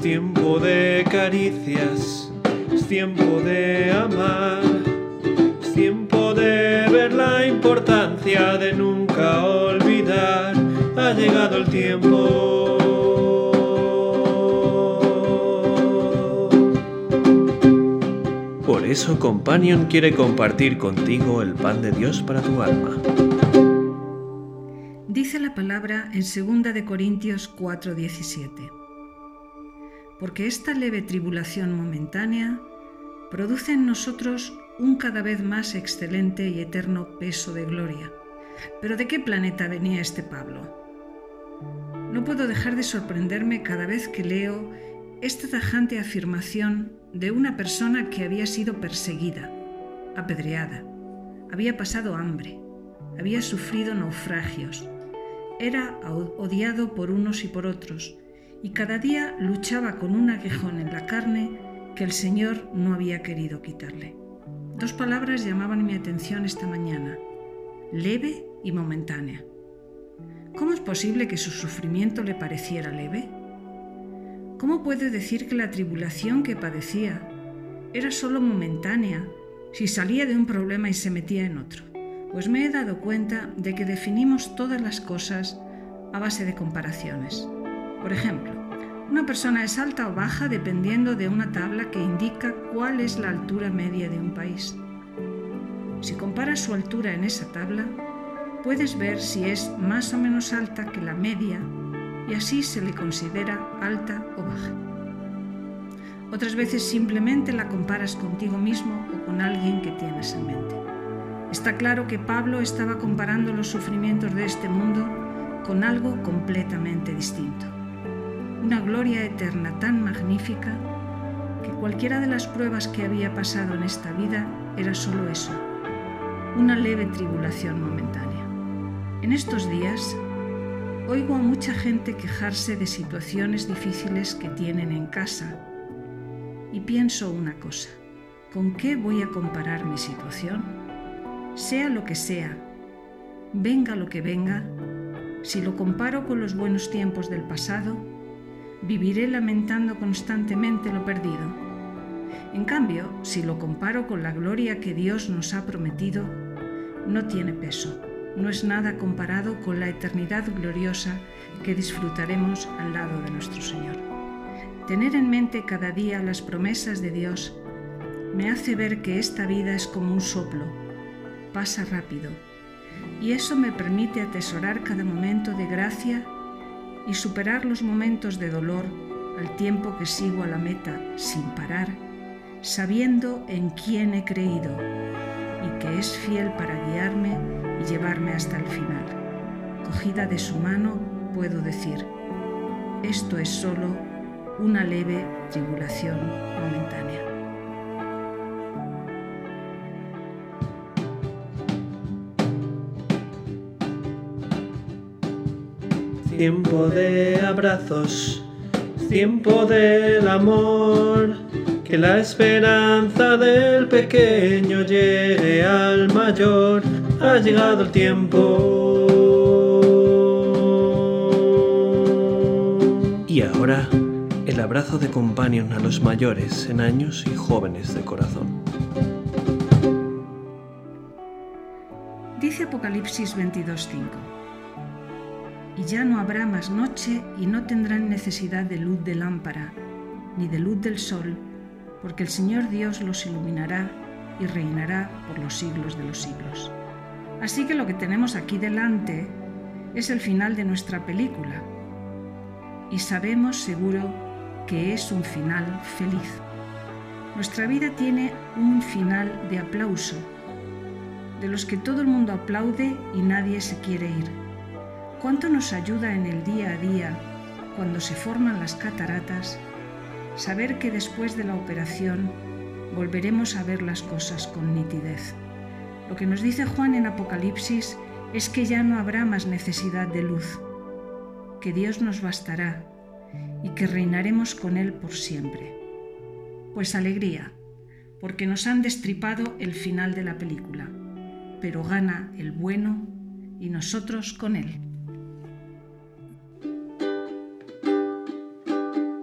tiempo de caricias, es tiempo de amar, es tiempo de ver la importancia de nunca olvidar. Ha llegado el tiempo. Por eso Companion quiere compartir contigo el pan de Dios para tu alma. Dice la palabra en 2 de Corintios 4:17. Porque esta leve tribulación momentánea produce en nosotros un cada vez más excelente y eterno peso de gloria. Pero ¿de qué planeta venía este Pablo? No puedo dejar de sorprenderme cada vez que leo esta tajante afirmación de una persona que había sido perseguida, apedreada, había pasado hambre, había sufrido naufragios, era odiado por unos y por otros, y cada día luchaba con un aguijón en la carne que el Señor no había querido quitarle. Dos palabras llamaban mi atención esta mañana, leve y momentánea. ¿Cómo es posible que su sufrimiento le pareciera leve? ¿Cómo puede decir que la tribulación que padecía era solo momentánea si salía de un problema y se metía en otro? Pues me he dado cuenta de que definimos todas las cosas a base de comparaciones. Por ejemplo, una persona es alta o baja dependiendo de una tabla que indica cuál es la altura media de un país. Si comparas su altura en esa tabla, puedes ver si es más o menos alta que la media y así se le considera alta o baja. Otras veces simplemente la comparas contigo mismo o con alguien que tienes en mente. Está claro que Pablo estaba comparando los sufrimientos de este mundo con algo completamente distinto. Una gloria eterna tan magnífica que cualquiera de las pruebas que había pasado en esta vida era solo eso, una leve tribulación momentánea. En estos días Oigo a mucha gente quejarse de situaciones difíciles que tienen en casa y pienso una cosa, ¿con qué voy a comparar mi situación? Sea lo que sea, venga lo que venga, si lo comparo con los buenos tiempos del pasado, viviré lamentando constantemente lo perdido. En cambio, si lo comparo con la gloria que Dios nos ha prometido, no tiene peso no es nada comparado con la eternidad gloriosa que disfrutaremos al lado de nuestro Señor. Tener en mente cada día las promesas de Dios me hace ver que esta vida es como un soplo, pasa rápido, y eso me permite atesorar cada momento de gracia y superar los momentos de dolor al tiempo que sigo a la meta sin parar, sabiendo en quién he creído y que es fiel para guiarme y llevarme hasta el final. Cogida de su mano, puedo decir, esto es solo una leve tribulación momentánea. Tiempo de abrazos, tiempo del amor que la esperanza del pequeño llegue al mayor, ha llegado el tiempo. Y ahora, el abrazo de companion a los mayores en años y jóvenes de corazón. Dice Apocalipsis 22:5. Y ya no habrá más noche y no tendrán necesidad de luz de lámpara, ni de luz del sol, porque el Señor Dios los iluminará y reinará por los siglos de los siglos. Así que lo que tenemos aquí delante es el final de nuestra película y sabemos seguro que es un final feliz. Nuestra vida tiene un final de aplauso, de los que todo el mundo aplaude y nadie se quiere ir. ¿Cuánto nos ayuda en el día a día cuando se forman las cataratas saber que después de la operación volveremos a ver las cosas con nitidez. Lo que nos dice Juan en Apocalipsis es que ya no habrá más necesidad de luz, que Dios nos bastará y que reinaremos con Él por siempre. Pues alegría, porque nos han destripado el final de la película, pero gana el bueno y nosotros con Él.